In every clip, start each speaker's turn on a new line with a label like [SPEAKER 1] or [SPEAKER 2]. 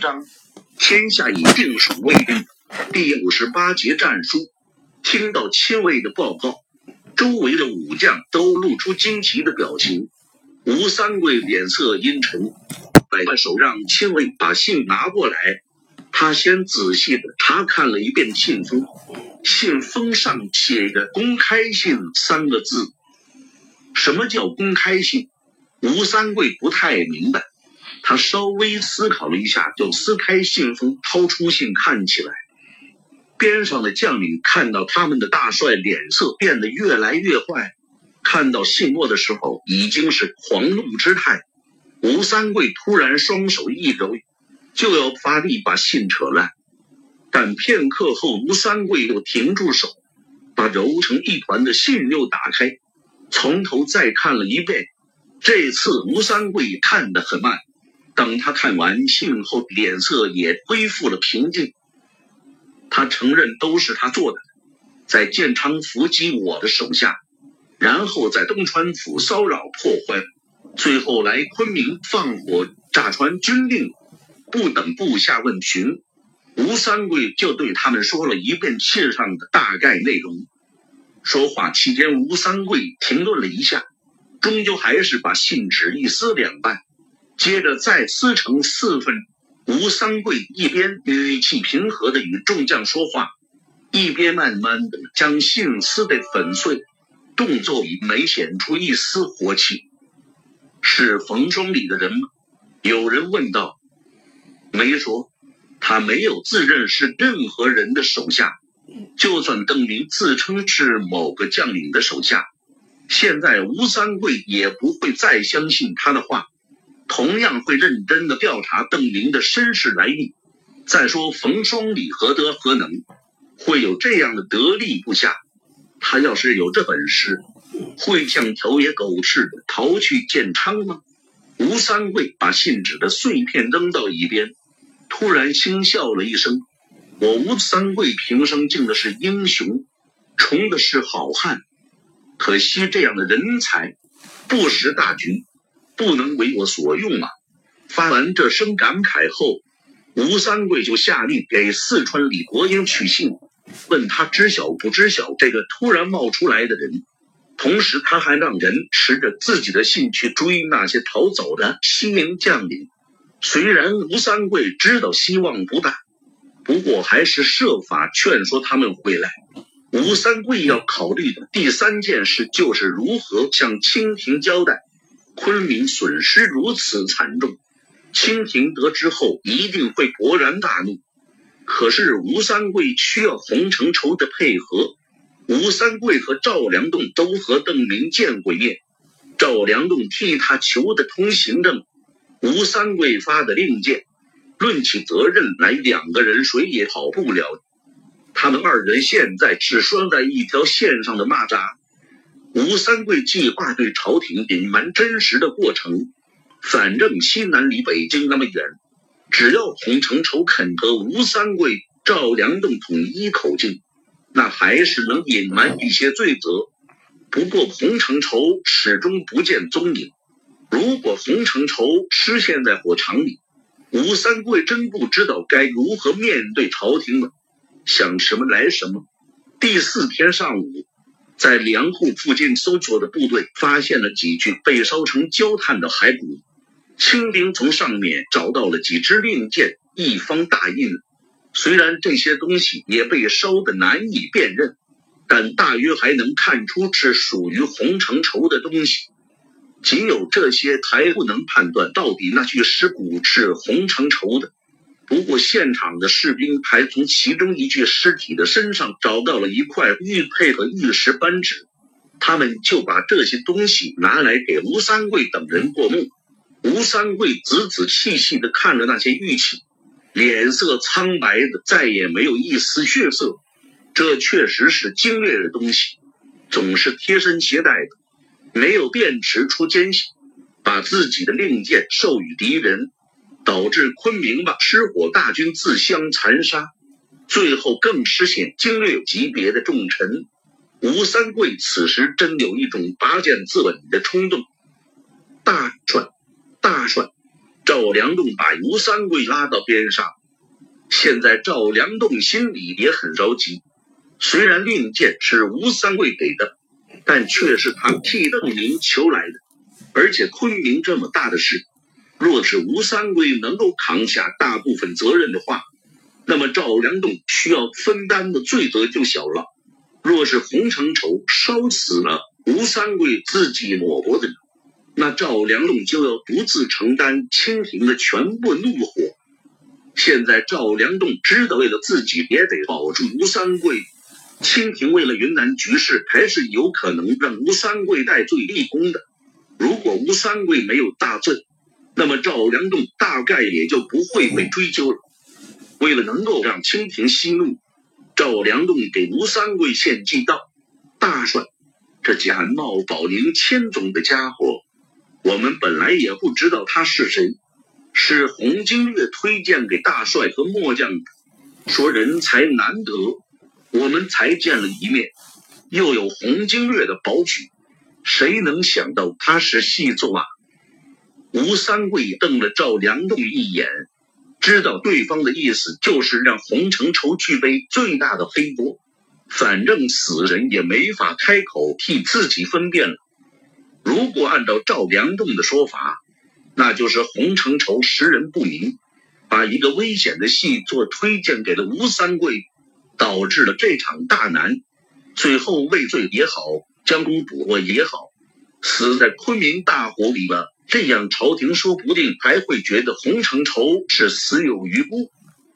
[SPEAKER 1] 章，天下已定属未定。第五十八节战书。听到亲卫的报告，周围的武将都露出惊奇的表情。吴三桂脸色阴沉，摆手让亲卫把信拿过来。他先仔细的查看了一遍信封，信封上写着“公开信”三个字。什么叫公开信？吴三桂不太明白。他稍微思考了一下，就撕开信封，掏出信看起来。边上的将领看到他们的大帅脸色变得越来越坏，看到信末的时候已经是狂怒之态。吴三桂突然双手一抖，就要发力把信扯烂，但片刻后，吴三桂又停住手，把揉成一团的信又打开，从头再看了一遍。这次吴三桂看得很慢，等他看完信后，脸色也恢复了平静。他承认都是他做的，在建昌伏击我的手下，然后在东川府骚扰破坏，最后来昆明放火炸船军令。不等部下问询，吴三桂就对他们说了一遍信上的大概内容。说话期间，吴三桂停顿了一下，终究还是把信纸一撕两半，接着再撕成四份。吴三桂一边语气平和的与众将说话，一边慢慢的将信撕得粉碎，动作已没显出一丝火气。是冯双里的人吗？有人问道。没说，他没有自认是任何人的手下。就算邓明自称是某个将领的手下，现在吴三桂也不会再相信他的话。同样会认真的调查邓明的身世来历。再说冯双礼何德何能，会有这样的得力部下？他要是有这本事，会像条野狗似的逃去建昌吗？吴三桂把信纸的碎片扔到一边，突然轻笑了一声：“我吴三桂平生敬的是英雄，崇的是好汉，可惜这样的人才不识大局。”不能为我所用啊！发完这声感慨后，吴三桂就下令给四川李国英取信，问他知晓不知晓这个突然冒出来的人。同时，他还让人持着自己的信去追那些逃走的西营将领。虽然吴三桂知道希望不大，不过还是设法劝说他们回来。吴三桂要考虑的第三件事就是如何向清廷交代。昆明损失如此惨重，清廷得知后一定会勃然大怒。可是吴三桂需要洪承畴的配合。吴三桂和赵良栋都和邓明见过面，赵良栋替他求的通行证，吴三桂发的令箭。论起责任来，两个人谁也跑不了。他们二人现在是拴在一条线上的蚂蚱。吴三桂计划对朝廷隐瞒真实的过程，反正西南离北京那么远，只要洪承畴肯和吴三桂、赵良栋统一口径，那还是能隐瞒一些罪责。不过洪承畴始终不见踪影，如果洪承畴失陷在火场里，吴三桂真不知道该如何面对朝廷了。想什么来什么。第四天上午。在粮库附近搜索的部队发现了几具被烧成焦炭的骸骨，清兵从上面找到了几支令箭、一方大印。虽然这些东西也被烧得难以辨认，但大约还能看出是属于洪承畴的东西。仅有这些还不能判断到底那具尸骨是洪承畴的。不过，现场的士兵还从其中一具尸体的身上找到了一块玉佩和玉石扳指，他们就把这些东西拿来给吴三桂等人过目。吴三桂仔仔细细地看着那些玉器，脸色苍白的再也没有一丝血色。这确实是精锐的东西，总是贴身携带的，没有辨识出奸细，把自己的令箭授予敌人。导致昆明吧失火大军自相残杀，最后更失陷精略级别的重臣吴三桂此时真有一种拔剑自刎的冲动。大帅，大帅，赵良栋把吴三桂拉到边上。现在赵良栋心里也很着急，虽然令箭是吴三桂给的，但却是他替邓明求来的，而且昆明这么大的事，若是吴三桂能够扛下大部分责任的话，那么赵良栋需要分担的罪责就小了。若是洪承畴烧死了吴三桂自己抹脖子，那赵良栋就要独自承担清廷的全部怒火。现在赵良栋知道，为了自己也得保住吴三桂。清廷为了云南局势，还是有可能让吴三桂戴罪立功的。如果吴三桂没有大罪，那么赵良栋大概也就不会被追究了。为了能够让清廷息怒，赵良栋给吴三桂献计道：“大帅，这假冒保宁千总的家伙，我们本来也不知道他是谁。”是洪经略推荐给大帅和末将的，说人才难得，我们才见了一面，又有洪经略的保举，谁能想到他是细作啊？吴三桂瞪了赵良栋一眼，知道对方的意思就是让洪承畴去背最大的黑锅，反正死人也没法开口替自己分辨了。如果按照赵良栋的说法，那就是洪承畴识人不明，把一个危险的细作推荐给了吴三桂，导致了这场大难。最后畏罪也好，将功补过也好，死在昆明大火里了。这样朝廷说不定还会觉得洪承畴是死有余辜。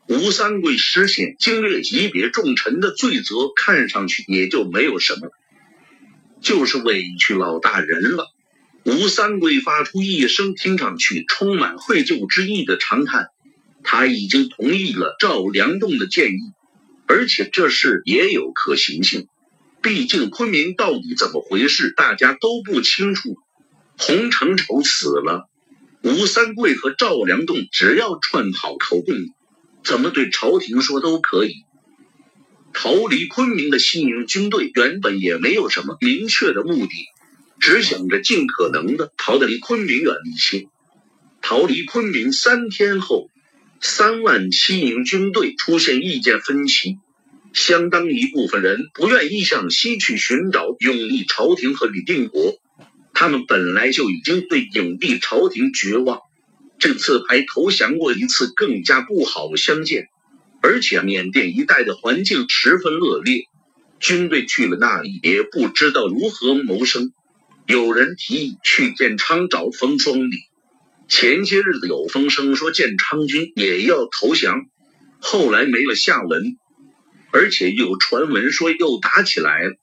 [SPEAKER 1] 吴三桂失陷经略级别重臣的罪责，看上去也就没有什么，就是委屈老大人了。吴三桂发出一声听上去充满愧疚之意的长叹，他已经同意了赵良栋的建议，而且这事也有可行性。毕竟昆明到底怎么回事，大家都不清楚。洪承畴死了，吴三桂和赵良栋只要串好口供，怎么对朝廷说都可以。逃离昆明的西营军队原本也没有什么明确的目的。只想着尽可能的逃得离昆明远一些。逃离昆明三天后，三万西营军队出现意见分歧，相当一部分人不愿意向西去寻找永历朝廷和李定国，他们本来就已经对影帝朝廷绝望，这次还投降过一次，更加不好相见。而且缅甸一带的环境十分恶劣，军队去了那里也不知道如何谋生。有人提议去建昌找冯双礼。前些日子有风声说建昌军也要投降，后来没了下文。而且有传闻说又打起来了。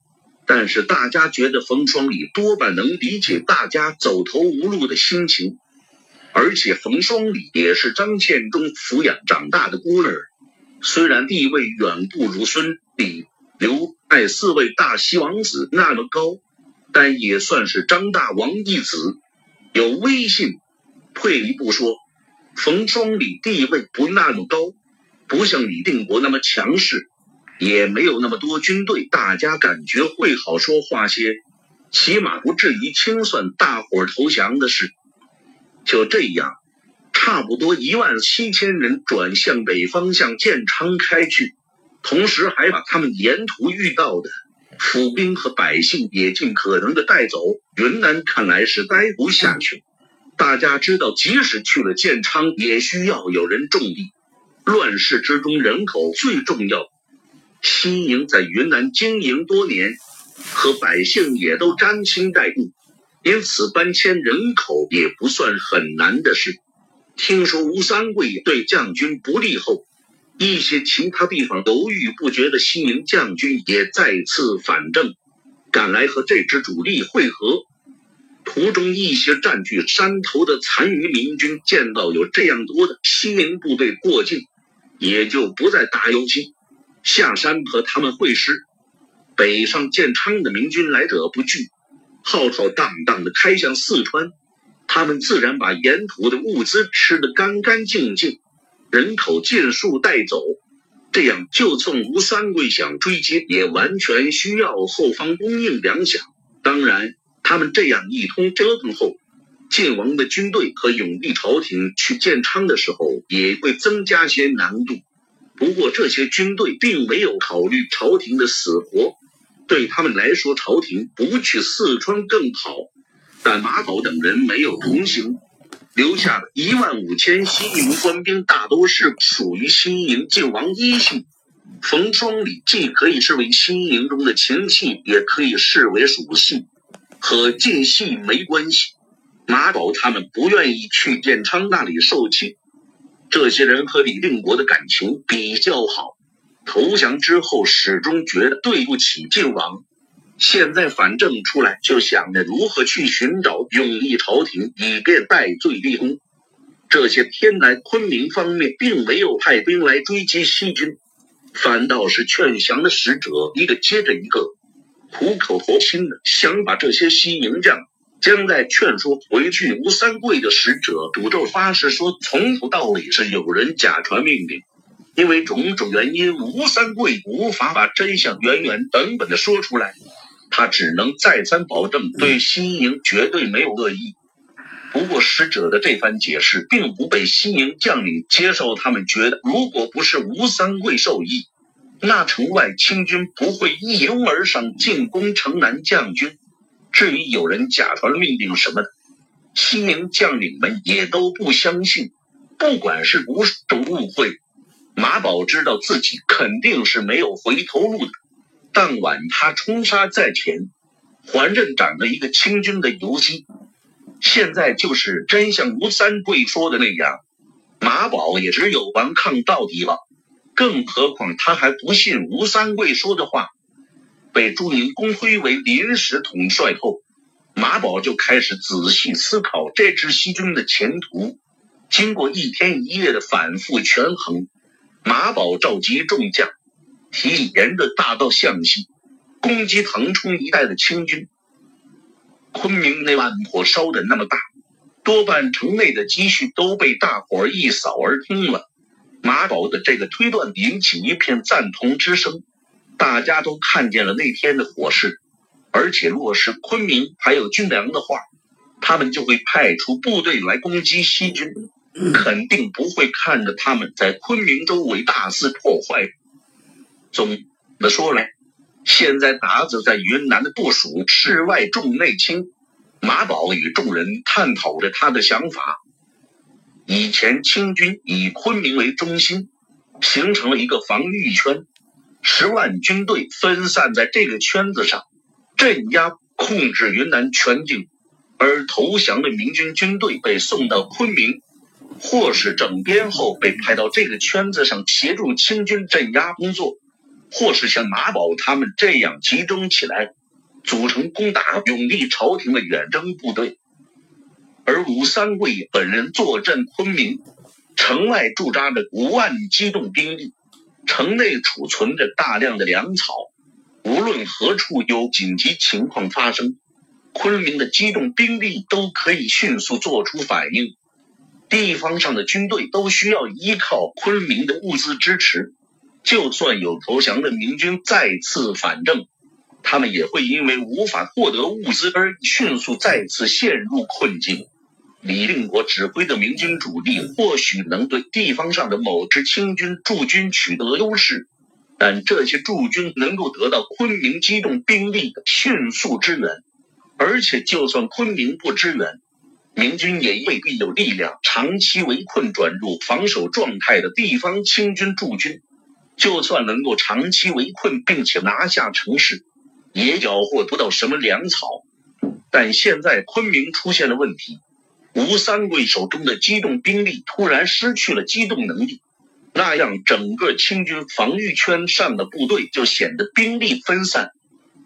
[SPEAKER 1] 但是大家觉得冯双礼多半能理解大家走投无路的心情。而且冯双礼也是张献忠抚养长大的孤儿，虽然地位远不如孙、李、刘、艾四位大西王子那么高。但也算是张大王一子，有威信。退一步说，冯双礼地位不那么高，不像李定国那么强势，也没有那么多军队，大家感觉会好说话些，起码不至于清算大伙投降的事。就这样，差不多一万七千人转向北方向建昌开去，同时还把他们沿途遇到的。府兵和百姓也尽可能的带走。云南看来是待不下去。大家知道，即使去了建昌，也需要有人种地。乱世之中，人口最重要。西宁在云南经营多年，和百姓也都沾亲带故，因此搬迁人口也不算很难的事。听说吴三桂对将军不利后。一些其他地方犹豫不决的西宁将军也再次反正，赶来和这支主力会合。途中，一些占据山头的残余民军见到有这样多的西宁部队过境，也就不再打游击，下山和他们会师。北上建昌的明军来者不拒，浩浩荡荡的开向四川。他们自然把沿途的物资吃得干干净净。人口尽数带走，这样就算吴三桂想追击，也完全需要后方供应粮饷。当然，他们这样一通折腾后，晋王的军队和永历朝廷去建昌的时候，也会增加些难度。不过这些军队并没有考虑朝廷的死活，对他们来说，朝廷不去四川更好。但马宝等人没有同行，留下的一万五千西营官兵大都是属于西营晋王一系。冯双礼既可以视为西营中的情系，也可以视为属系，和晋系没关系。马宝他们不愿意去建昌那里受气。这些人和李定国的感情比较好，投降之后始终觉得对不起晋王。现在反正出来，就想着如何去寻找永历朝廷，以便戴罪立功。这些天来，昆明方面并没有派兵来追击西军，反倒是劝降的使者一个接着一个，苦口婆心的想把这些西营将。将在劝说回去吴三桂的使者赌咒发誓说，从头到尾是有人假传命令，因为种种原因，吴三桂无法把真相原原本本的说出来，他只能再三保证对西营绝对没有恶意。不过使者的这番解释并不被西营将领接受，他们觉得如果不是吴三桂授意，那城外清军不会一拥而上进攻城南将军。至于有人假传命令什么的，西营将领们也都不相信。不管是无种误会，马宝知道自己肯定是没有回头路的。当晚他冲杀在前，还镇斩了一个清军的游击。现在就是真像吴三桂说的那样，马宝也只有顽抗到底了。更何况他还不信吴三桂说的话。被朱宁公推为临时统帅后，马宝就开始仔细思考这支西军的前途。经过一天一夜的反复权衡，马宝召集众将，提议沿着大道向西攻击腾冲一带的清军。昆明那万火烧的那么大，多半城内的积蓄都被大火一扫而空了。马宝的这个推断引起一片赞同之声。大家都看见了那天的火势，而且若是昆明还有军粮的话，他们就会派出部队来攻击西军，肯定不会看着他们在昆明周围大肆破坏。总的说来，现在达子在云南的部署世外重内轻。马宝与众人探讨着他的想法。以前清军以昆明为中心，形成了一个防御圈。十万军队分散在这个圈子上，镇压控制云南全境，而投降的明军军队被送到昆明，或是整编后被派到这个圈子上协助清军镇压工作，或是像马宝他们这样集中起来，组成攻打永历朝廷的远征部队。而吴三桂本人坐镇昆明，城外驻扎着五万机动兵力。城内储存着大量的粮草，无论何处有紧急情况发生，昆明的机动兵力都可以迅速做出反应。地方上的军队都需要依靠昆明的物资支持，就算有投降的明军再次反正，他们也会因为无法获得物资而迅速再次陷入困境。李定国指挥的明军主力或许能对地方上的某支清军驻军取得优势，但这些驻军能够得到昆明机动兵力的迅速支援，而且就算昆明不支援，明军也未必有力量长期围困转入防守状态的地方清军驻军。就算能够长期围困并且拿下城市，也缴获不到什么粮草。但现在昆明出现了问题。吴三桂手中的机动兵力突然失去了机动能力，那样整个清军防御圈上的部队就显得兵力分散。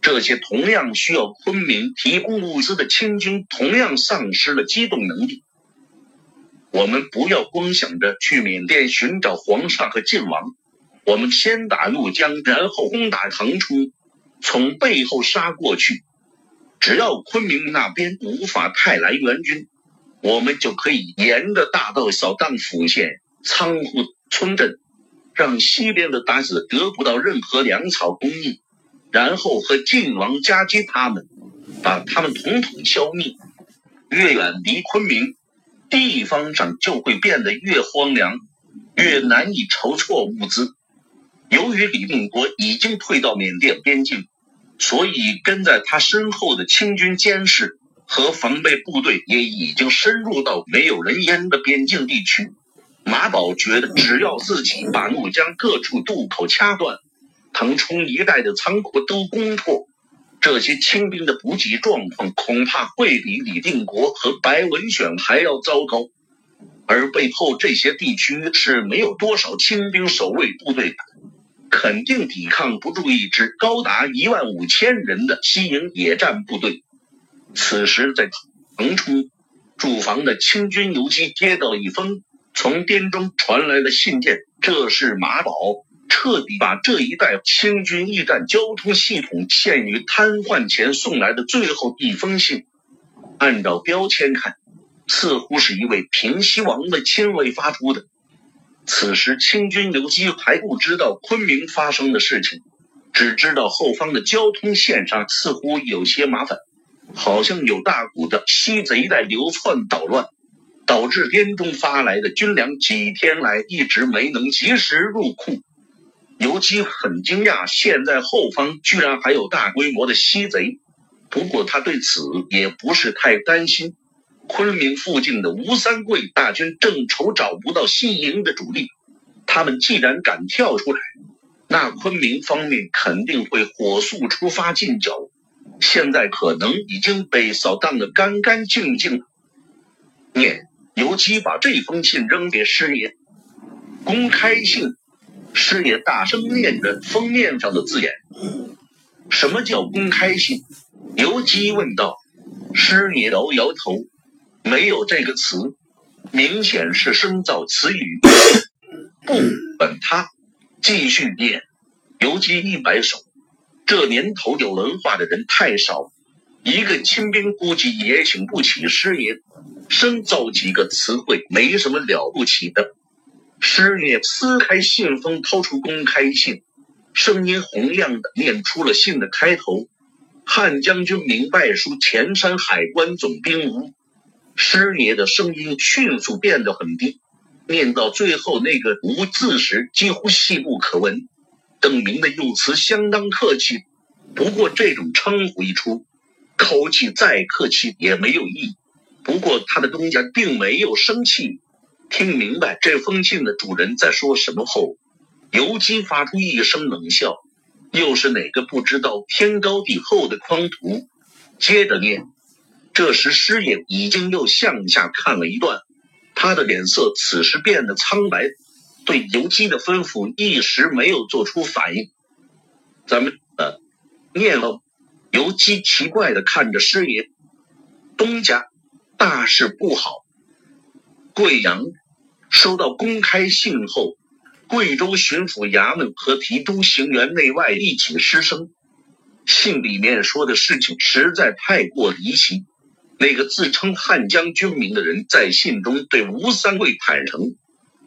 [SPEAKER 1] 这些同样需要昆明提供物资的清军，同样丧失了机动能力。我们不要光想着去缅甸寻找皇上和晋王，我们先打怒江，然后攻打腾冲，从背后杀过去。只要昆明那边无法派来援军。我们就可以沿着大道扫荡府县、仓库、村镇，让西边的达子得不到任何粮草供应，然后和晋王夹击他们，把他们统统消灭。越远离昆明，地方上就会变得越荒凉，越难以筹措物资。由于李定国已经退到缅甸边境，所以跟在他身后的清军监视和防备部队也已经深入到没有人烟的边境地区。马宝觉得，只要自己把怒江各处渡口掐断，腾冲一带的仓库都攻破，这些清兵的补给状况恐怕会比李定国和白文选还要糟糕。而背后这些地区是没有多少清兵守卫部队的，肯定抵抗不住一支高达一万五千人的西营野战部队。此时，在腾冲驻防的清军游击接到一封从滇中传来的信件，这是马宝。彻底把这一带清军驿站交通系统陷于瘫痪前送来的最后一封信。按照标签看，似乎是一位平西王的亲卫发出的。此时清军游击还不知道昆明发生的事情，只知道后方的交通线上似乎有些麻烦，好像有大股的西贼在流窜捣乱，导致滇中发来的军粮几天来一直没能及时入库。尤其很惊讶，现在后方居然还有大规模的西贼。不过他对此也不是太担心。昆明附近的吴三桂大军正愁找不到西营的主力，他们既然敢跳出来，那昆明方面肯定会火速出发进剿。现在可能已经被扫荡的干干净净。念游击把这封信扔给师爷，公开信。师爷大声念着封面上的字眼：“什么叫公开信？”游击问道。师爷摇摇头：“没有这个词，明显是生造词语。”不管他，继续念。游击一摆手：“这年头有文化的人太少，一个亲兵估计也请不起师爷。深造几个词汇没什么了不起的。”师爷撕开信封，掏出公开信，声音洪亮的念出了信的开头：“汉将军明白书前山海关总兵吴。”师爷的声音迅速变得很低，念到最后那个“吴”字时，几乎细不可闻。邓明的用词相当客气，不过这种称呼一出，口气再客气也没有意义。不过他的东家并没有生气。听明白这封信的主人在说什么后，游击发出一声冷笑。又是哪个不知道天高地厚的匡徒？接着念。这时师爷已经又向下看了一段，他的脸色此时变得苍白，对游击的吩咐一时没有做出反应。咱们呃，念了。游击奇怪的看着师爷，东家大事不好。贵阳收到公开信后，贵州巡抚衙门和提督行辕内外一起失声。信里面说的事情实在太过离奇。那个自称汉将军民的人在信中对吴三桂坦诚：“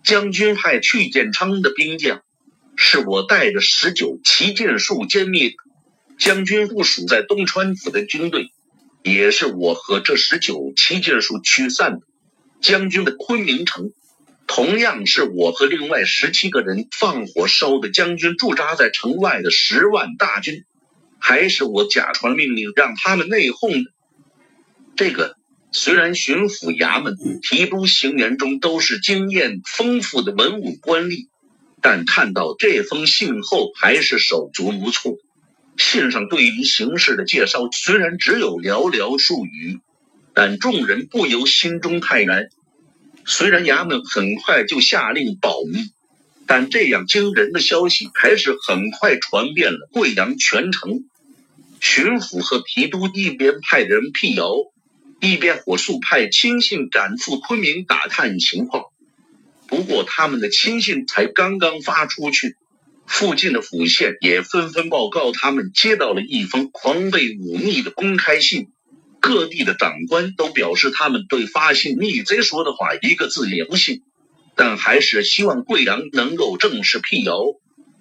[SPEAKER 1] 将军派去建昌的兵将，是我带着十九旗剑术歼灭的。将军部署在东川府的军队，也是我和这十九旗剑术驱散的。”将军的昆明城，同样是我和另外十七个人放火烧的。将军驻扎在城外的十万大军，还是我假传命令让他们内讧的。这个虽然巡抚衙门、提督行辕中都是经验丰富的文武官吏，但看到这封信后还是手足无措。信上对于形势的介绍虽然只有寥寥数语。但众人不由心中泰然。虽然衙门很快就下令保密，但这样惊人的消息还是很快传遍了贵阳全城。巡抚和提督一边派人辟谣，一边火速派亲信赶赴昆明打探情况。不过，他们的亲信才刚刚发出去，附近的府县也纷纷报告，他们接到了一封狂悖忤逆的公开信。各地的长官都表示，他们对发信逆贼说的话一个字也不信，但还是希望贵阳能够正式辟谣，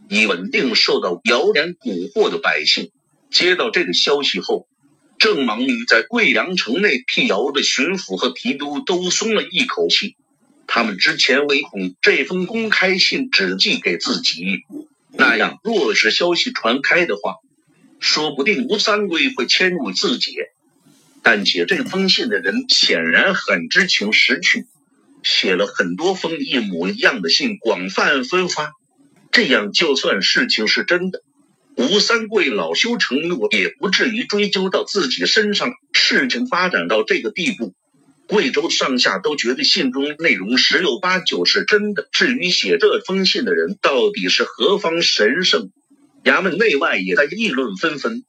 [SPEAKER 1] 以稳定受到谣言蛊惑的百姓。接到这个消息后，正忙于在贵阳城内辟谣的巡抚和提督都松了一口气。他们之前唯恐这封公开信只寄给自己，那样若是消息传开的话，说不定吴三桂会迁入自己。但写这封信的人显然很知情识趣，写了很多封一模一样的信，广泛分发。这样就算事情是真的，吴三桂恼羞成怒，也不至于追究到自己身上。事情发展到这个地步。贵州上下都觉得信中内容十有八九是真的。至于写这封信的人到底是何方神圣，衙门内外也在议论纷纷。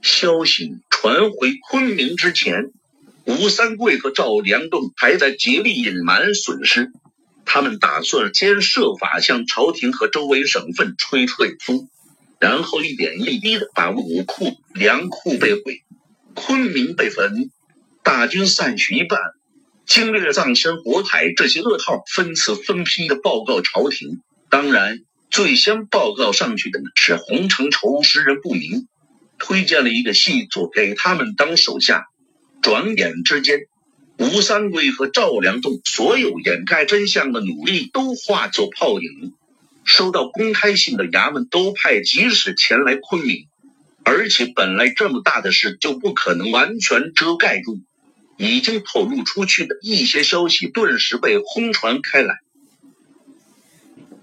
[SPEAKER 1] 消息传回昆明之前，吴三桂和赵良栋还在竭力隐瞒损失。他们打算先设法向朝廷和周围省份吹吹风，然后一点一滴的把武库、粮库被毁，昆明被焚。大军散去一半，经略葬身火海，这些噩耗分次分批的报告朝廷。当然，最先报告上去的呢是洪承畴，识人不明，推荐了一个细作给他们当手下。转眼之间，吴三桂和赵良栋所有掩盖真相的努力都化作泡影。收到公开信的衙门都派急使前来昆明，而且本来这么大的事就不可能完全遮盖住。已经透露出去的一些消息，顿时被轰传开来。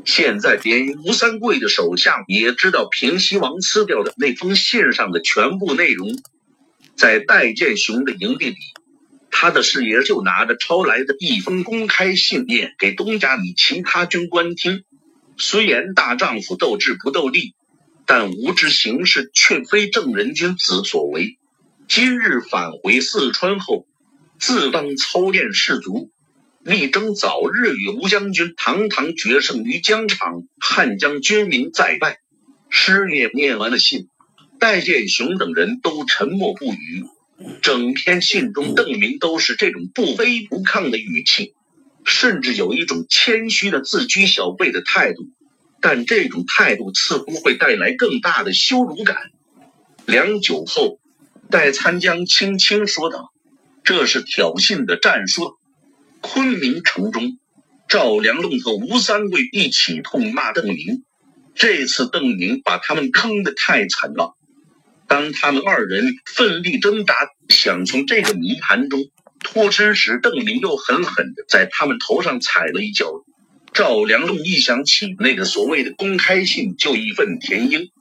[SPEAKER 1] 现在连吴三桂的手下也知道平西王撕掉的那封信上的全部内容。在戴建雄的营地里，他的师爷就拿着抄来的一封公开信念给东家里其他军官听。虽言大丈夫斗智不斗力，但吾之行事却非正人君子所为。今日返回四川后。自当操练士卒，力争早日与吴将军堂堂决胜于疆场。汉江军民再拜。师爷念完了信，戴建雄等人都沉默不语。整篇信中，邓明都是这种不卑不亢的语气，甚至有一种谦虚的自居小辈的态度。但这种态度似乎会带来更大的羞辱感。良久后，戴参将轻轻说道。这是挑衅的战术。昆明城中，赵良栋和吴三桂一起痛骂邓明。这次邓明把他们坑得太惨了。当他们二人奋力挣扎，想从这个泥潭中脱身时，邓明又狠狠地在他们头上踩了一脚。赵良栋一想起那个所谓的公开信，就义愤填膺。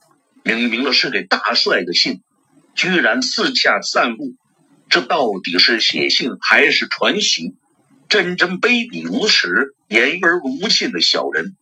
[SPEAKER 1] 明明了是给大帅的信，居然四下散布。这到底是写信还是传檄？真真卑鄙无耻、言而无信的小人！